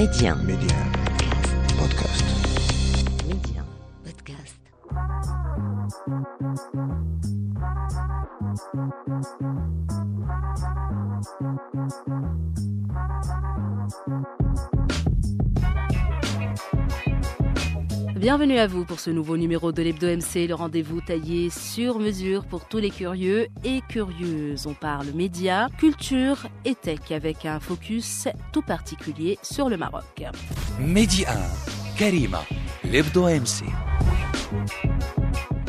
Média. Média. Podcast. Bienvenue à vous pour ce nouveau numéro de l'Hebdo MC, le rendez-vous taillé sur mesure pour tous les curieux et curieuses. On parle médias, culture et tech avec un focus tout particulier sur le Maroc. Média Karima, l'Hebdo MC.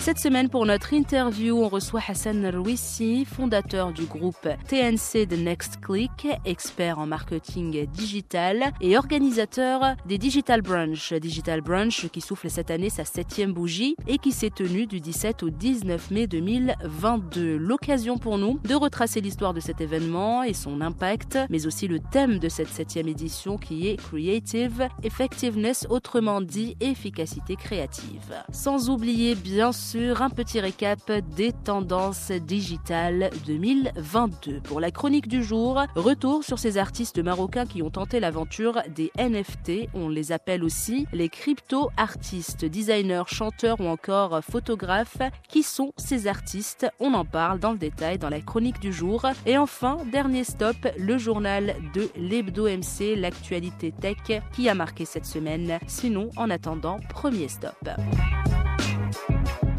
Cette semaine, pour notre interview, on reçoit Hassan Rouissi, fondateur du groupe TNC The Next Click, expert en marketing digital et organisateur des Digital Brunch. Digital Brunch qui souffle cette année sa septième bougie et qui s'est tenue du 17 au 19 mai 2022. L'occasion pour nous de retracer l'histoire de cet événement et son impact, mais aussi le thème de cette septième édition qui est Creative Effectiveness, autrement dit efficacité créative. Sans oublier bien sûr un petit récap des tendances digitales 2022. Pour la chronique du jour, retour sur ces artistes marocains qui ont tenté l'aventure des NFT. On les appelle aussi les crypto-artistes, designers, chanteurs ou encore photographes. Qui sont ces artistes? On en parle dans le détail dans la chronique du jour. Et enfin, dernier stop, le journal de l'Hebdo MC, l'actualité tech qui a marqué cette semaine. Sinon, en attendant, premier stop.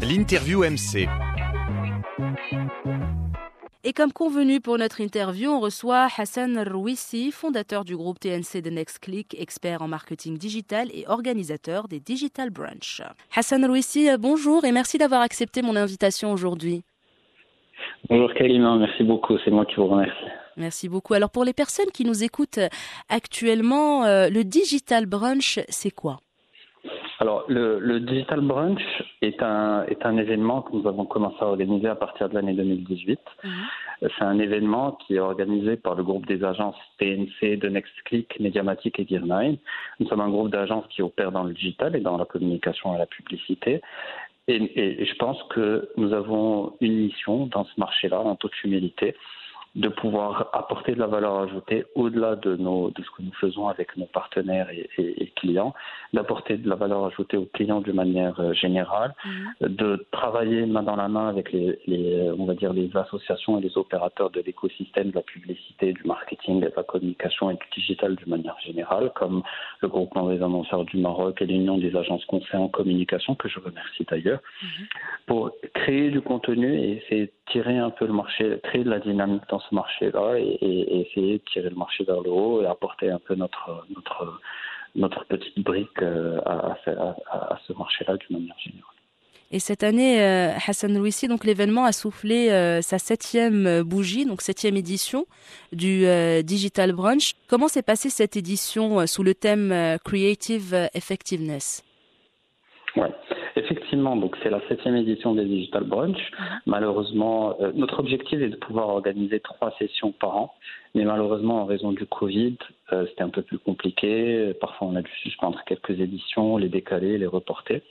L'interview MC Et comme convenu pour notre interview, on reçoit Hassan Rouissi, fondateur du groupe TNC The Next Click, expert en marketing digital et organisateur des Digital Brunch. Hassan Rouissi, bonjour et merci d'avoir accepté mon invitation aujourd'hui. Bonjour Kalima, merci beaucoup, c'est moi qui vous remercie. Merci beaucoup. Alors pour les personnes qui nous écoutent actuellement, euh, le Digital Brunch, c'est quoi? Alors, le, le Digital Brunch est un, est un événement que nous avons commencé à organiser à partir de l'année 2018. C'est un événement qui est organisé par le groupe des agences TNC, de NextClick, Mediamatic et Gear9. Nous sommes un groupe d'agences qui opèrent dans le digital et dans la communication et la publicité. Et, et- et je pense que nous avons une mission dans ce marché-là, en toute humilité, de pouvoir apporter de la valeur ajoutée au-delà de, nos, de ce que nous faisons avec nos partenaires et, et- et clients, d'apporter de la valeur ajoutée aux clients d'une manière euh, générale, de travailler main dans la main avec les, les, on va dire, les associations et les opérateurs de l'écosystème de la publicité, du marketing, de la communication et du digital d'une manière générale, comme le groupement des annonceurs du Maroc et l'Union des agences conseils en communication, que je remercie d'ailleurs, pour créer du contenu et essayer tirer un peu le marché, créer de la dynamique dans ce marché-là et, essayer de tirer le marché vers le haut et apporter un peu notre, notre, notre petite brique euh, à, à ce- à- à ce marché-là d'une manière générale. Et cette année, euh, Hassan Rouissi, donc l'événement a soufflé euh, sa septième bougie, donc septième édition du euh, Digital Brunch. Comment s'est passée cette édition euh, sous le thème Creative Effectiveness? Ouais, effectivement, donc c'est la septième édition des Digital Brunch. Malheureusement, euh, notre objectif est de pouvoir organiser trois sessions par an, mais malheureusement, en raison du Covid, euh, c'était un peu plus compliqué. Parfois, on a dû suspendre quelques éditions, les décaler, les reporter.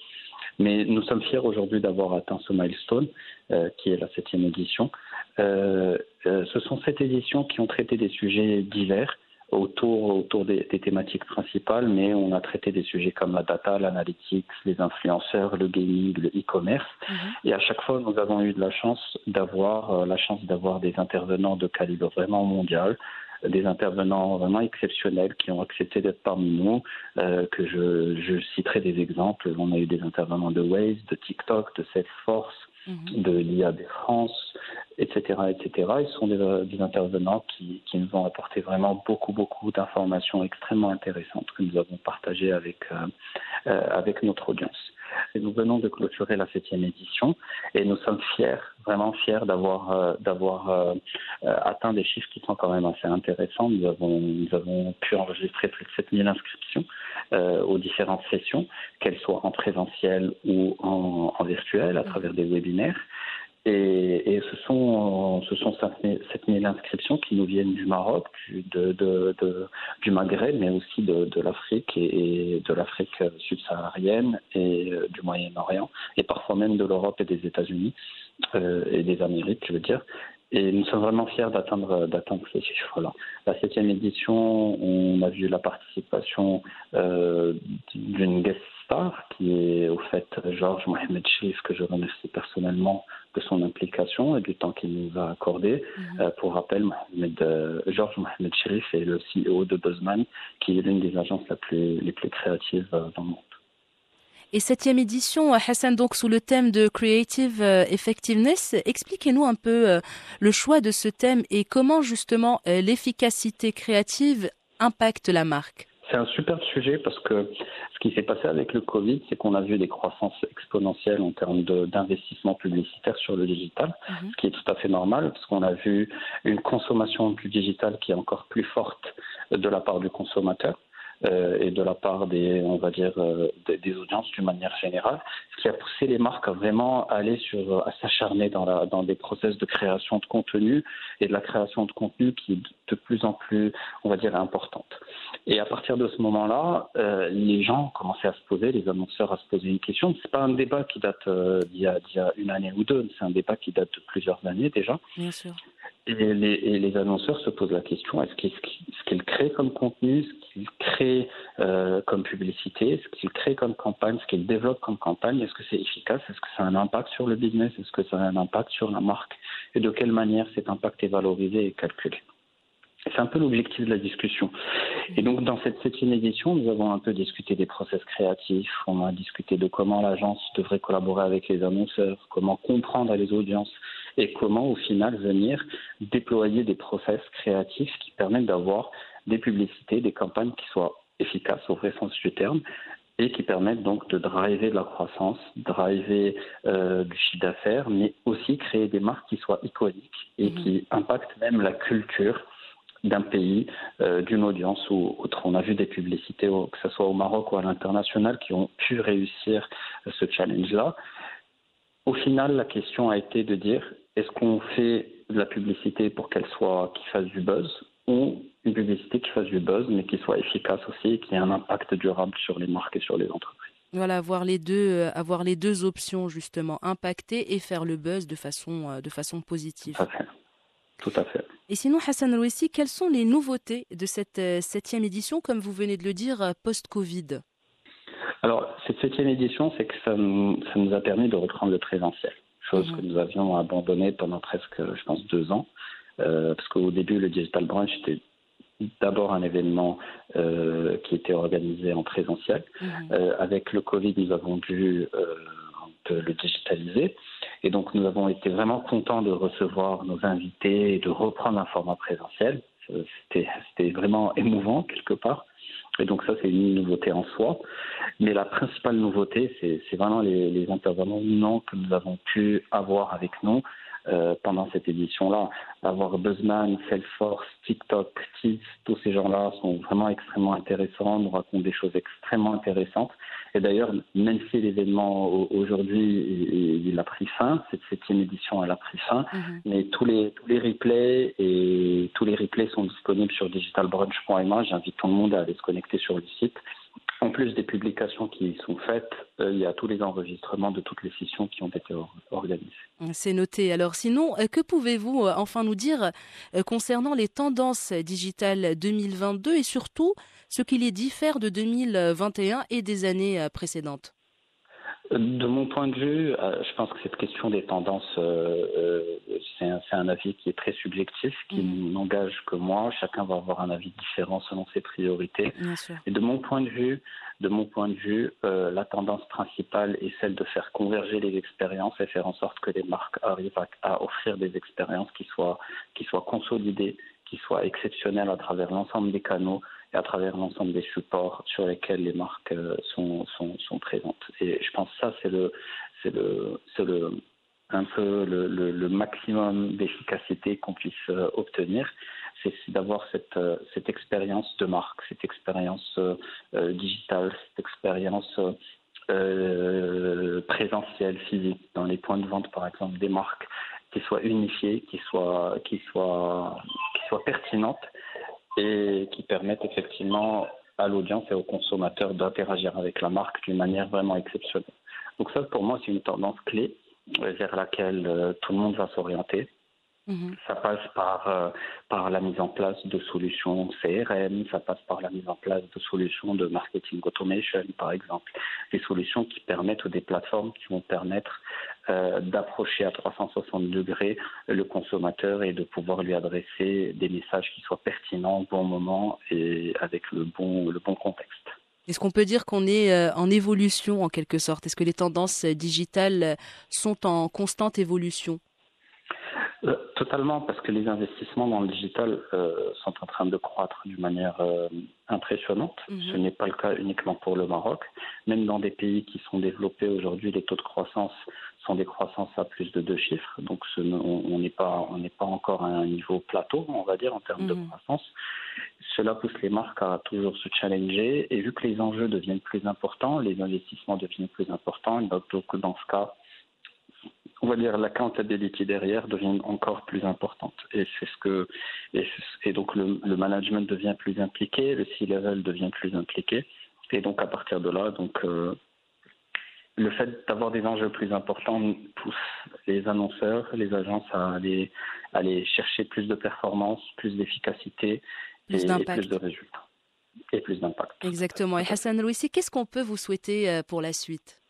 Mais nous sommes fiers aujourd'hui d'avoir atteint ce milestone, euh, qui est la septième édition. Euh, euh, ce sont sept éditions qui ont traité des sujets divers autour, autour des, des thématiques principales, mais on a traité des sujets comme la data, l'analytics, les influenceurs, le gaming, le e-commerce. Et à chaque fois, nous avons eu de la chance d'avoir euh, la chance d'avoir des intervenants de calibre vraiment mondial, des intervenants vraiment exceptionnels qui ont accepté d'être parmi nous. euh, que je, je citerai des exemples. On a eu des intervenants de Waze, de TikTok, de Salesforce, de l'IAB France, etc., etc. Ils sont des, des intervenants qui, qui nous ont apporté vraiment beaucoup, beaucoup d'informations extrêmement intéressantes que nous avons partagées avec, euh, euh, avec notre audience. Nous venons de clôturer la septième édition et nous sommes fiers, vraiment fiers d'avoir euh, euh, euh, atteint des chiffres qui sont quand même assez intéressants. Nous avons, nous avons pu enregistrer plus de 7000 inscriptions euh, aux différentes sessions, qu'elles soient en présentiel ou en virtuel à travers des webinaires. Et, ce sont, ce sont 7000 inscriptions qui nous viennent du Maroc, du, Maghreb, mais aussi de, l'Afrique et, de l'Afrique subsaharienne et euh, du Moyen-Orient, et parfois même de l'Europe et des États-Unis euh, et des Amériques, je veux dire. Et nous sommes vraiment fiers d'atteindre ces chiffres-là. La septième édition, on a vu la participation euh, d'une guest star qui est au fait Georges Mohamed Chérif, que je remercie personnellement de son implication et du temps qu'il nous a accordé. Mhm. Euh, pour rappel, Mohamed, euh, Georges Mohamed Chérif est le CEO de Buzzman, qui est l'une des agences la plus, les plus créatives dans le monde. Et septième édition, Hassan, donc sous le thème de Creative euh, Effectiveness, expliquez-nous un peu euh, le choix de ce thème et comment justement euh, l'efficacité créative impacte la marque. C'est un super sujet parce que ce qui s'est passé avec le Covid, c'est qu'on a vu des croissances exponentielles en termes d'investissement publicitaire sur le digital, mhm. ce qui est tout à fait normal parce qu'on a vu une consommation du digital qui est encore plus forte de la part du consommateur. Euh, et de la part des, on va dire, euh, des, audiences d'une manière générale, ce qui a poussé les marques à vraiment aller sur, à s'acharner dans, la, dans des process de création de contenu et de la création de contenu qui est de plus en plus, on va dire, importante. Et à partir de ce moment-là, euh, les gens ont commencé à se poser, les annonceurs à se poser une question. C'est pas un débat qui date d'il y, y, a une année ou deux, c'est un débat qui date de plusieurs années déjà. Bien sûr. Et les, et les, annonceurs se posent la question est-ce qu'ils créent comme contenu, ce qu'ils créent euh, comme publicité, ce qu'ils créent comme campagne, ce qu'ils développent comme campagne. Est-ce que c'est efficace? Est-ce que ça a un impact sur le business? Est-ce que ça a un impact sur la marque? Et de quelle manière cet impact est valorisé et calculé? C'est un peu l'objectif de la discussion. Et donc, dans cette septième édition, nous avons un peu discuté des process créatifs, on a discuté de comment l'agence devrait collaborer avec les annonceurs, comment comprendre les audiences et comment, au final, venir déployer des process créatifs qui permettent d'avoir des publicités, des campagnes qui soient efficaces au vrai sens du terme, et qui permettent donc de driver de la croissance, driver euh, du chiffre d'affaires, mais aussi créer des marques qui soient iconiques et mmh. qui impactent même la culture d'un pays, euh, d'une audience ou autre. On a vu des publicités, que ce soit au Maroc ou à l'international, qui ont pu réussir ce challenge-là. Au final, la question a été de dire est-ce qu'on fait de la publicité pour qu'elle soit, qui fasse du buzz, ou une publicité qui fasse du buzz, mais qui soit efficace aussi et qui ait un impact durable sur les marques et sur les entreprises. Voilà, avoir les deux, euh, avoir les deux options justement, impacter et faire le buzz de façon, euh, de façon positive. Tout à fait. Et sinon, Hassan Rouissi, quelles sont les nouveautés de cette euh, septième édition, comme vous venez de le dire, post-Covid? Alors, cette septième édition, c'est que ça nous, ça nous, a permis de reprendre le présentiel, chose mhm. que nous avions abandonnée pendant presque, je pense, deux ans. Euh, parce qu'au début, le Digital Branch était d'abord un événement euh, qui était organisé en présentiel. Mhm. Euh, avec le Covid, nous avons dû le digitaliser. Et donc nous avons été vraiment contents de recevoir nos invités et de reprendre un format présentiel. C'était vraiment émouvant quelque part. Et donc ça, c'est une nouveauté en soi. Mais la principale nouveauté, c'est vraiment les, les intervenants que nous avons pu avoir avec nous euh, pendant cette édition-là. Avoir Buzzman, Salesforce, TikTok, Teams, tous ces gens-là sont vraiment extrêmement intéressants, nous racontent des choses extrêmement intéressantes. Et d'ailleurs, même si l'événement aujourd'hui il a pris fin, cette septième édition elle a pris fin, mhm. mais tous les tous les replays et tous les replays sont disponibles sur digitalbrunch.ma. J'invite tout le monde à aller se connecter sur le site en plus des publications qui sont faites, euh, il y a tous les enregistrements de toutes les sessions qui ont été organisées. C'est noté. Alors sinon, euh, que pouvez-vous euh, enfin nous dire concernant les tendances digitales 2022 et surtout ce qui les diffère de 2021 et des années précédentes? De mon point de vue, euh, je pense que cette question des tendances, euh, euh, c'est un, avis qui est très subjectif, qui mm. n'engage que moi. Chacun va avoir un avis différent selon ses priorités. Et de mon point de vue, de mon point de vue, la tendance principale est celle de faire converger les expériences et faire en sorte que les marques arrivent à, offrir des expériences qui soient, qui soient consolidées, qui soient exceptionnelles à travers l'ensemble des canaux et à travers l'ensemble des supports sur lesquels les marques euh, sont, sont, présentes. Et je pense que ça, c'est le, c'est le, c'est le, un peu le, maximum d'efficacité qu'on puisse euh, obtenir, c'est d'avoir cette, euh, cette expérience de marque, cette expérience digitale, cette expérience présentielle, physique, dans les points de vente, par exemple, des marques, qui soient unifiées, qui soient, qui soient, qui soient pertinentes et qui permettent effectivement à l'audience et aux consommateurs d'interagir avec la marque d'une manière vraiment exceptionnelle. Donc ça, pour moi, c'est une tendance clé euh, vers laquelle euh, tout le monde va s'orienter. Mhm. Ça passe par, euh, par la mise en place de solutions CRM, ça passe par la mise en place de solutions de marketing automation, par exemple. Des solutions qui permettent, ou des plateformes qui vont permettre euh, d'approcher à 360 degrés le consommateur et de pouvoir lui adresser des messages qui soient pertinents au bon moment et avec le bon, le bon contexte. Est-ce qu'on peut dire qu'on est euh, en évolution en quelque sorte? Est-ce que les tendances digitales sont en constante évolution? Euh, totalement, parce que les investissements dans le digital euh, sont en train de croître d'une manière euh, impressionnante. Mhm. Ce n'est pas le cas uniquement pour le Maroc. Même dans des pays qui sont développés aujourd'hui, les taux de croissance sont des croissances à plus de deux chiffres. Donc on n'est pas, on pas encore à un niveau plateau, on va dire, en termes de mhm. croissance. Cela pousse les marques à toujours se challenger. Et vu que les enjeux deviennent plus importants, les investissements deviennent plus importants, donc dans ce cas, on va dire la comptabilité derrière devient encore plus importante. Et c'est ce que et, donc le, management devient plus impliqué, le C-level devient plus impliqué. Et donc à partir de là donc euh, le fait d'avoir des enjeux plus importants pousse les annonceurs, les agences à aller, aller chercher plus de performance, plus d'efficacité et, plus de résultats. Et plus d'impact. Exactement. Et Hassan Louissi, qu'est-ce qu'on peut vous souhaiter euh, pour la suite?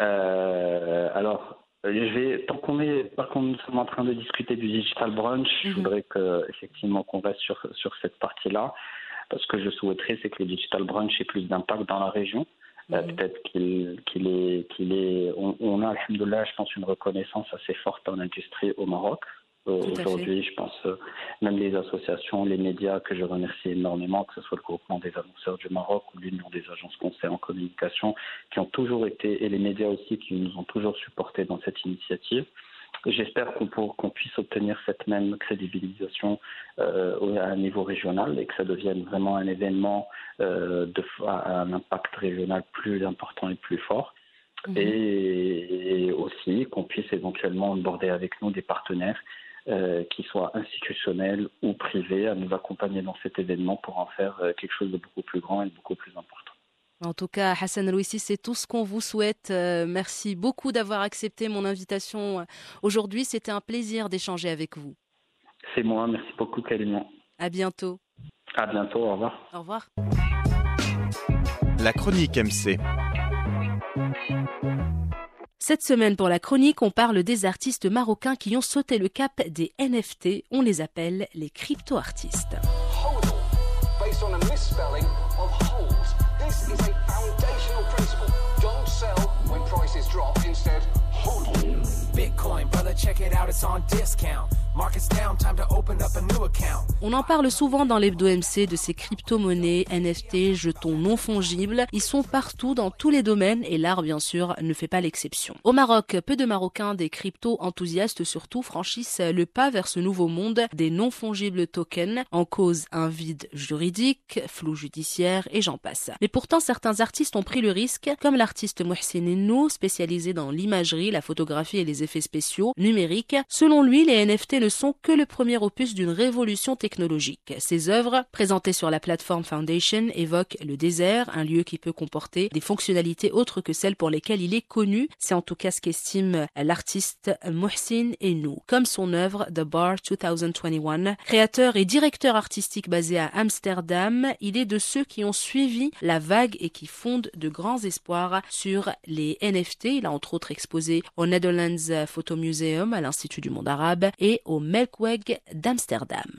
Euh, Alors, je vais, tant qu'on est, par contre, nous sommes en train de discuter du digital brunch, je mhm. voudrais que, effectivement, qu'on reste sur, sur cette partie-là. Parce que je souhaiterais, c'est que le digital brunch ait plus d'impact dans la région. Euh, mhm. Peut-être qu'il qu'il est, qu'il est, on, on a, là, je pense, une reconnaissance assez forte en industrie au Maroc. Aujourd'hui, je pense euh, même les associations, les médias que je remercie énormément, que ce soit le groupement des annonceurs du Maroc ou l'Union des agences conseils en communication, qui ont toujours été, et les médias aussi, qui nous ont toujours supportés dans cette initiative. J'espère qu'on puisse obtenir cette même crédibilisation euh, à un niveau régional et que ça devienne vraiment un événement euh, de, à un impact régional plus important et plus fort. Mhm. Et, aussi qu'on puisse éventuellement aborder avec nous des partenaires euh, qui soient institutionnels ou privés, à nous accompagner dans cet événement pour en faire euh, quelque chose de beaucoup plus grand et beaucoup plus important. En tout cas, Hassan Rouissi, c'est tout ce qu'on vous souhaite. Euh, merci beaucoup d'avoir accepté mon invitation aujourd'hui. C'était un plaisir d'échanger avec vous. C'est moi. Merci beaucoup, Kalima. À bientôt. À bientôt. Au revoir. Au revoir. La chronique MC. Cette semaine pour la chronique, on parle des artistes marocains qui ont sauté le cap des NFT. On les appelle les crypto-artistes. On en parle souvent dans l'hebdo MC de ces crypto-monnaies, NFT, jetons non fongibles. Ils sont partout dans tous les domaines et l'art, bien sûr, ne fait pas l'exception. Au Maroc, peu de Marocains, des crypto-enthousiastes surtout, franchissent le pas vers ce nouveau monde des non fongibles tokens, en cause un vide juridique, flou judiciaire et j'en passe. Mais pourtant, certains artistes ont pris le risque, comme l'artiste Innou, spécialisé dans l'imagerie, la photographie et les effets spéciaux numériques. Selon lui, les NFT ne sont que le premier opus d'une révolution technologique. Ses œuvres, présentées sur la plateforme Foundation, évoquent le désert, un lieu qui peut comporter des fonctionnalités autres que celles pour lesquelles il est connu. C'est en tout cas ce qu'estime l'artiste Mohsin Enou. Comme son œuvre The Bar 2021, créateur et directeur artistique basé à Amsterdam, il est de ceux qui ont suivi la vague et qui fondent de grands espoirs sur les NFT. Il a entre autres exposé au Netherlands Photo Museum à l'Institut du monde arabe et au Melkweg d'Amsterdam.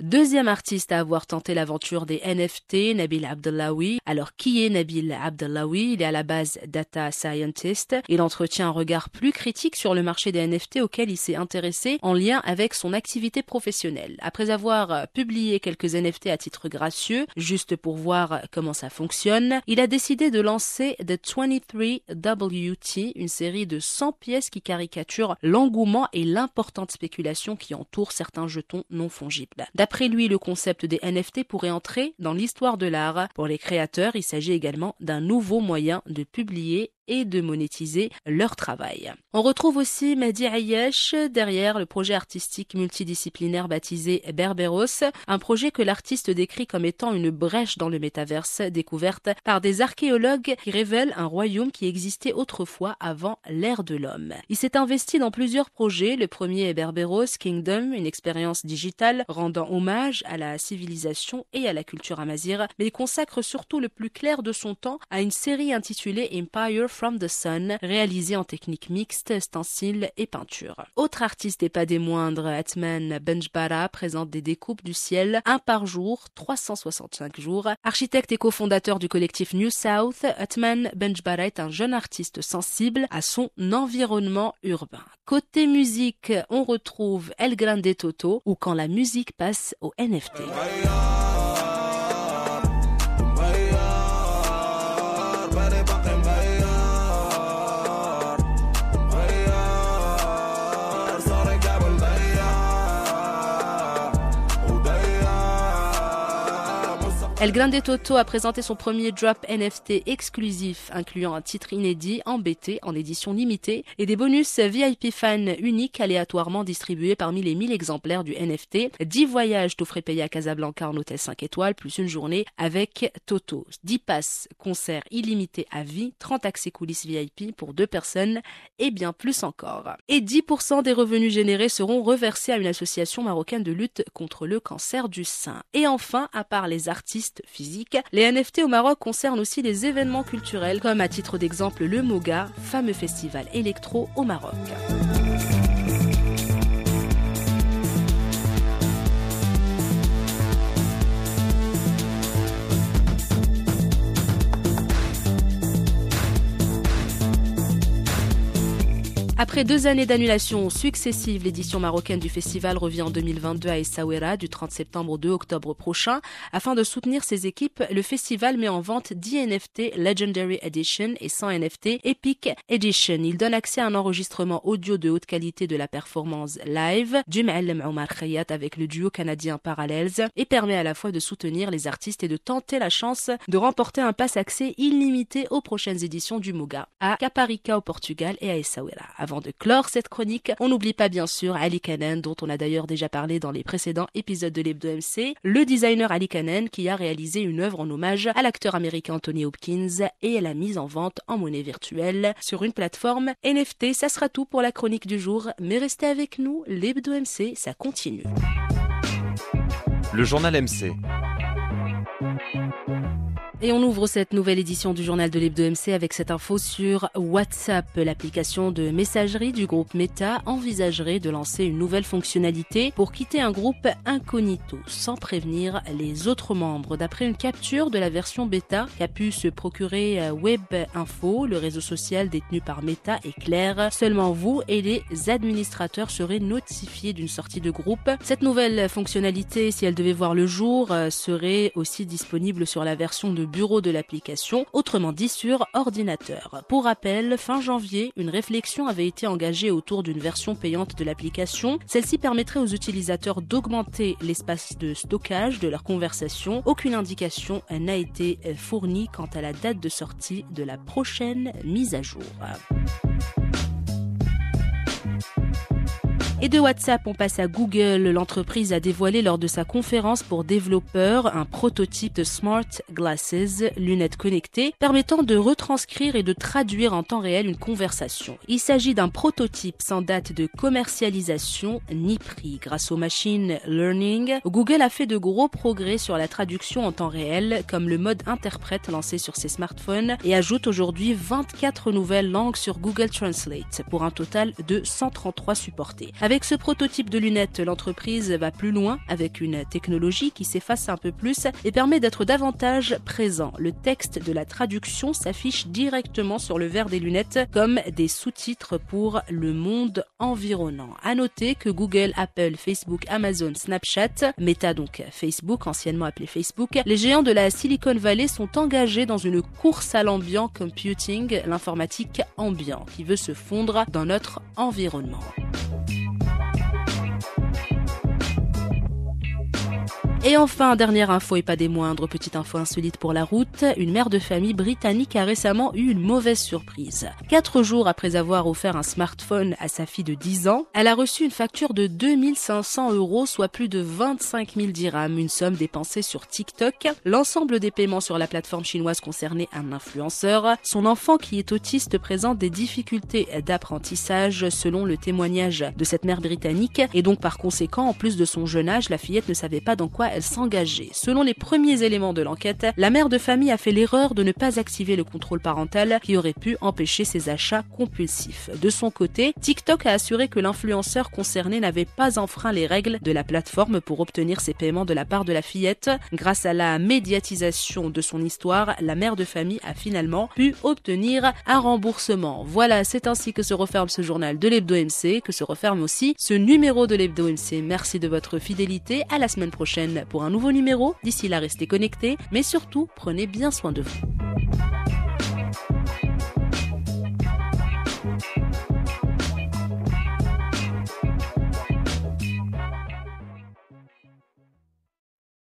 Deuxième artiste à avoir tenté l'aventure des NFT, Nabil Abdellaoui. Alors qui est Nabil Abdellaoui? Il est à la base data scientist. Il entretient un regard plus critique sur le marché des NFT auquel il s'est intéressé en lien avec son activité professionnelle. Après avoir publié quelques NFT à titre gracieux, juste pour voir comment ça fonctionne, il a décidé de lancer The 23WT, une série de 100 pièces qui caricaturent l'engouement et l'importante spéculation qui entoure certains jetons non fongibles. D'après lui, le concept des NFT pourrait entrer dans l'histoire de l'art. Pour les créateurs, il s'agit également d'un nouveau moyen de publier et de monétiser leur travail. On retrouve aussi Mehdi Ayesh derrière le projet artistique multidisciplinaire baptisé Berberos, un projet que l'artiste décrit comme étant une brèche dans le métaverse découverte par des archéologues qui révèlent un royaume qui existait autrefois avant l'ère de l'homme. Il s'est investi dans plusieurs projets. Le premier est Berberos Kingdom, une expérience digitale rendant hommage à la civilisation et à la culture amazir, mais il consacre surtout le plus clair de son temps à une série intitulée Empire from the Sun, réalisée en technique mixte, stencil et peinture. Autre artiste et pas des moindres, Atman Benjbara présente des découpes du ciel, un par jour, 365 jours. Architecte et cofondateur du collectif New South, Atman Benjbara est un jeune artiste sensible à son environnement urbain. Côté musique, on retrouve El Grande Toto ou quand la musique passe au NFT. El Grande Toto a présenté son premier drop NFT exclusif, incluant un titre inédit en BT en édition limitée et des bonus VIP fan uniques aléatoirement distribués parmi les 1000 exemplaires du NFT. 10 voyages tout frais payés à Casablanca en hôtel 5 étoiles, plus une journée avec Toto. 10 passes, concerts illimités à vie, 30 accès coulisses VIP pour deux personnes et bien plus encore. Et 10% des revenus générés seront reversés à une association marocaine de lutte contre le cancer du sein. Et enfin, à part les artistes physique, les NFT au Maroc concernent aussi les événements culturels, comme à titre d'exemple le Moga, fameux festival électro au Maroc. Après deux années d'annulation successives, l'édition marocaine du festival revient en 2022 à Essaouira du 30 septembre au 2 octobre prochain. Afin de soutenir ses équipes, le festival met en vente 10 NFT Legendary Edition et 100 NFT Epic Edition. Il donne accès à un enregistrement audio de haute qualité de la performance live du Ma'allem Omar Khayat avec le duo canadien Parallels et permet à la fois de soutenir les artistes et de tenter la chance de remporter un pass accès illimité aux prochaines éditions du Moga à Caparica au Portugal et à Essaouira. Avant de clore cette chronique, on n'oublie pas bien sûr Ali Kanen, dont on a d'ailleurs déjà parlé dans les précédents épisodes de l'Hebdo MC, le designer Ali Kanen qui a réalisé une œuvre en hommage à l'acteur américain Anthony Hopkins et la mise en vente en monnaie virtuelle sur une plateforme NFT. Ça sera tout pour la chronique du jour, mais restez avec nous, l'Hebdo MC, ça continue. Le journal MC. Et on ouvre cette nouvelle édition du journal de l'Hebdo MC avec cette info sur WhatsApp. L'application de messagerie du groupe Meta envisagerait de lancer une nouvelle fonctionnalité pour quitter un groupe incognito sans prévenir les autres membres. D'après une capture de la version bêta qu'a pu se procurer euh, Web Info, le réseau social détenu par Meta est clair. Seulement vous et les administrateurs seraient notifiés d'une sortie de groupe. Cette nouvelle fonctionnalité, si elle devait voir le jour, euh, serait aussi disponible sur la version de bureau de l'application, autrement dit sur ordinateur. Pour rappel, fin janvier, une réflexion avait été engagée autour d'une version payante de l'application. Celle-ci permettrait aux utilisateurs d'augmenter l'espace de stockage de leur conversation. Aucune indication n'a été fournie quant à la date de sortie de la prochaine mise à jour. Et de WhatsApp, on passe à Google. L'entreprise a dévoilé lors de sa conférence pour développeurs un prototype de Smart Glasses, lunettes connectées, permettant de retranscrire et de traduire en temps réel une conversation. Il s'agit d'un prototype sans date de commercialisation ni prix. Grâce au machine learning, Google a fait de gros progrès sur la traduction en temps réel, comme le mode interprète lancé sur ses smartphones, et ajoute aujourd'hui 24 nouvelles langues sur Google Translate, pour un total de 133 supportés. Avec ce prototype de lunettes, l'entreprise va plus loin avec une technologie qui s'efface un peu plus et permet d'être davantage présent. Le texte de la traduction s'affiche directement sur le verre des lunettes comme des sous-titres pour le monde environnant. À noter que Google, Apple, Facebook, Amazon, Snapchat, Meta donc Facebook, anciennement appelé Facebook, les géants de la Silicon Valley sont engagés dans une course à l'ambient computing, l'informatique ambiant, qui veut se fondre dans notre environnement. Et enfin, dernière info et pas des moindres, petite info insolite pour la route, une mère de famille britannique a récemment eu une mauvaise surprise. Quatre jours après avoir offert un smartphone à sa fille de 10 ans, elle a reçu une facture de 2500 euros, soit plus de 25 000 dirhams, une somme dépensée sur TikTok. L'ensemble des paiements sur la plateforme chinoise concernait un influenceur. Son enfant qui est autiste présente des difficultés d'apprentissage selon le témoignage de cette mère britannique et donc par conséquent, en plus de son jeune âge, la fillette ne savait pas dans quoi elle s'engageait. Selon les premiers éléments de l'enquête, la mère de famille a fait l'erreur de ne pas activer le contrôle parental qui aurait pu empêcher ses achats compulsifs. De son côté, TikTok a assuré que l'influenceur concerné n'avait pas enfreint les règles de la plateforme pour obtenir ses paiements de la part de la fillette. Grâce à la médiatisation de son histoire, la mère de famille a finalement pu obtenir un remboursement. Voilà, c'est ainsi que se referme ce journal de l'Hebdo MC, que se referme aussi ce numéro de l'Hebdo MC. Merci de votre fidélité. À la semaine prochaine pour un nouveau numéro. D'ici là, restez connectés, mais surtout, prenez bien soin de vous.